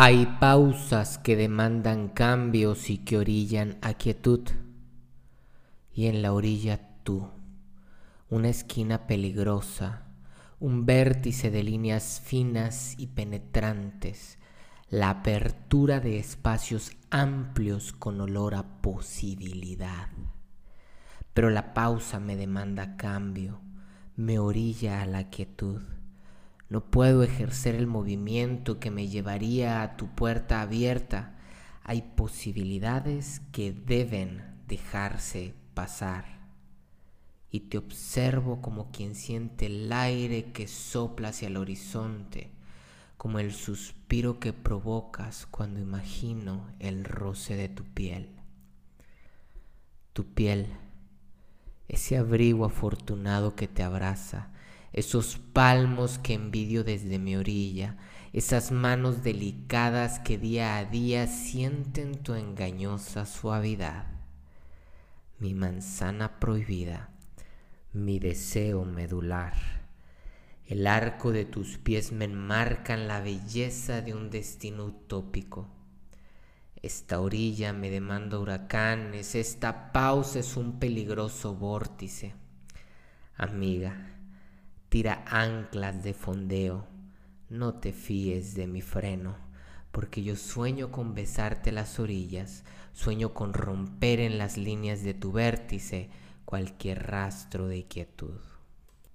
Hay pausas que demandan cambios y que orillan a quietud. Y en la orilla tú, una esquina peligrosa, un vértice de líneas finas y penetrantes, la apertura de espacios amplios con olor a posibilidad. Pero la pausa me demanda cambio, me orilla a la quietud no puedo ejercer el movimiento que me llevaría a tu puerta abierta. Hay posibilidades que deben dejarse pasar. Y te observo como quien siente el aire que sopla hacia el horizonte, como el suspiro que provocas cuando imagino el roce de tu piel. Tu piel, ese abrigo afortunado que te abraza, esos palmos que envidio desde mi orilla, esas manos delicadas que día a día sienten tu engañosa suavidad. Mi manzana prohibida, mi deseo medular. El arco de tus pies me enmarcan la belleza de un destino utópico. Esta orilla me demanda huracanes, esta pausa es un peligroso vórtice. Amiga, tira anclas de fondeo. No te fíes de mi freno, porque yo sueño con besarte las orillas, sueño con romper en las líneas de tu vértice cualquier rastro de quietud.